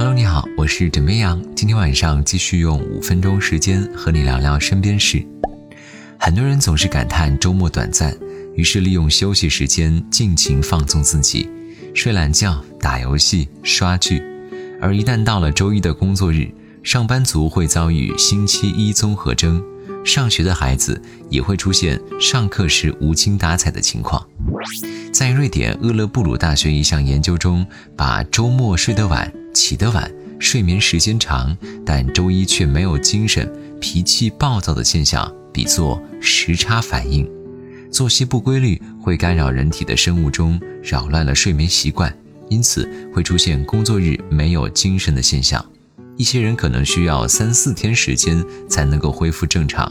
Hello，你好，我是枕边羊。今天晚上继续用五分钟时间和你聊聊身边事。很多人总是感叹周末短暂，于是利用休息时间尽情放纵自己，睡懒觉、打游戏、刷剧。而一旦到了周一的工作日，上班族会遭遇星期一综合征，上学的孩子也会出现上课时无精打采的情况。在瑞典厄勒布鲁大学一项研究中，把周末睡得晚。起得晚，睡眠时间长，但周一却没有精神、脾气暴躁的现象，比作时差反应。作息不规律会干扰人体的生物钟，扰乱了睡眠习惯，因此会出现工作日没有精神的现象。一些人可能需要三四天时间才能够恢复正常，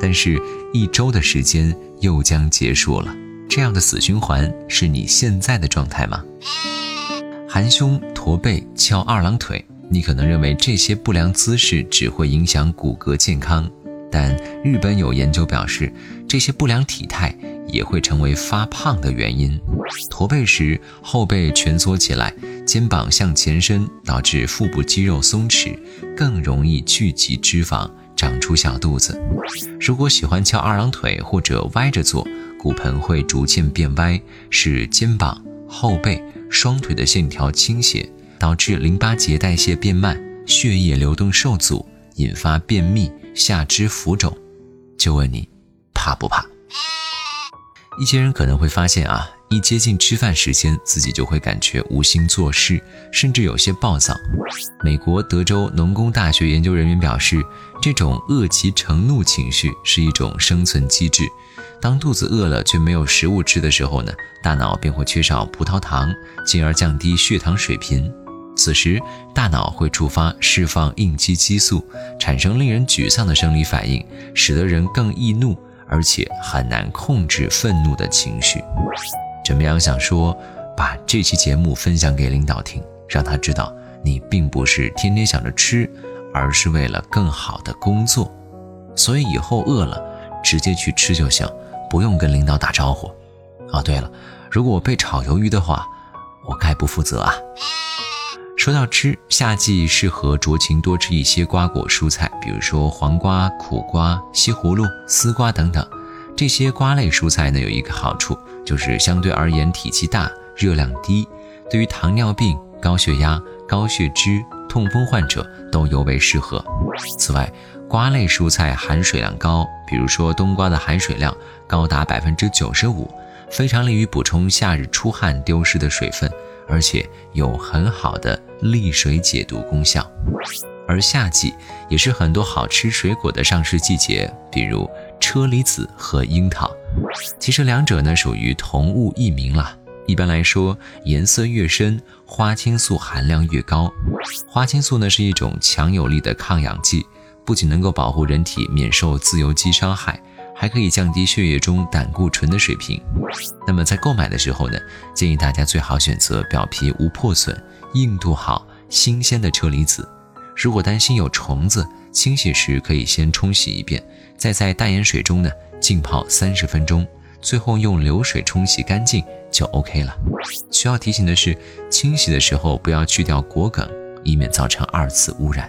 但是，一周的时间又将结束了。这样的死循环是你现在的状态吗？含胸驼背、翘二郎腿，你可能认为这些不良姿势只会影响骨骼健康，但日本有研究表示，这些不良体态也会成为发胖的原因。驼背时，后背蜷缩起来，肩膀向前伸，导致腹部肌肉松弛，更容易聚集脂肪，长出小肚子。如果喜欢翘二郎腿或者歪着坐，骨盆会逐渐变歪，使肩膀、后背。双腿的线条倾斜，导致淋巴结代谢变慢，血液流动受阻，引发便秘、下肢浮肿。就问你，怕不怕？一些人可能会发现啊，一接近吃饭时间，自己就会感觉无心做事，甚至有些暴躁。美国德州农工大学研究人员表示，这种恶极成怒情绪是一种生存机制。当肚子饿了却没有食物吃的时候呢，大脑便会缺少葡萄糖，进而降低血糖水平。此时，大脑会触发释放应激激素，产生令人沮丧的生理反应，使得人更易怒，而且很难控制愤怒的情绪。怎么样？想说，把这期节目分享给领导听，让他知道你并不是天天想着吃，而是为了更好的工作。所以以后饿了，直接去吃就行。不用跟领导打招呼。哦，对了，如果我被炒鱿鱼的话，我概不负责啊。说到吃，夏季适合酌情多吃一些瓜果蔬菜，比如说黄瓜、苦瓜、西葫芦、丝瓜等等。这些瓜类蔬菜呢，有一个好处，就是相对而言体积大，热量低，对于糖尿病、高血压、高血脂、痛风患者都尤为适合。此外，瓜类蔬菜含水量高，比如说冬瓜的含水量高达百分之九十五，非常利于补充夏日出汗丢失的水分，而且有很好的利水解毒功效。而夏季也是很多好吃水果的上市季节，比如车厘子和樱桃。其实两者呢属于同物异名了。一般来说，颜色越深，花青素含量越高。花青素呢是一种强有力的抗氧剂。不仅能够保护人体免受自由基伤害，还可以降低血液中胆固醇的水平。那么在购买的时候呢，建议大家最好选择表皮无破损、硬度好、新鲜的车厘子。如果担心有虫子，清洗时可以先冲洗一遍，再在淡盐水中呢浸泡三十分钟，最后用流水冲洗干净就 OK 了。需要提醒的是，清洗的时候不要去掉果梗，以免造成二次污染。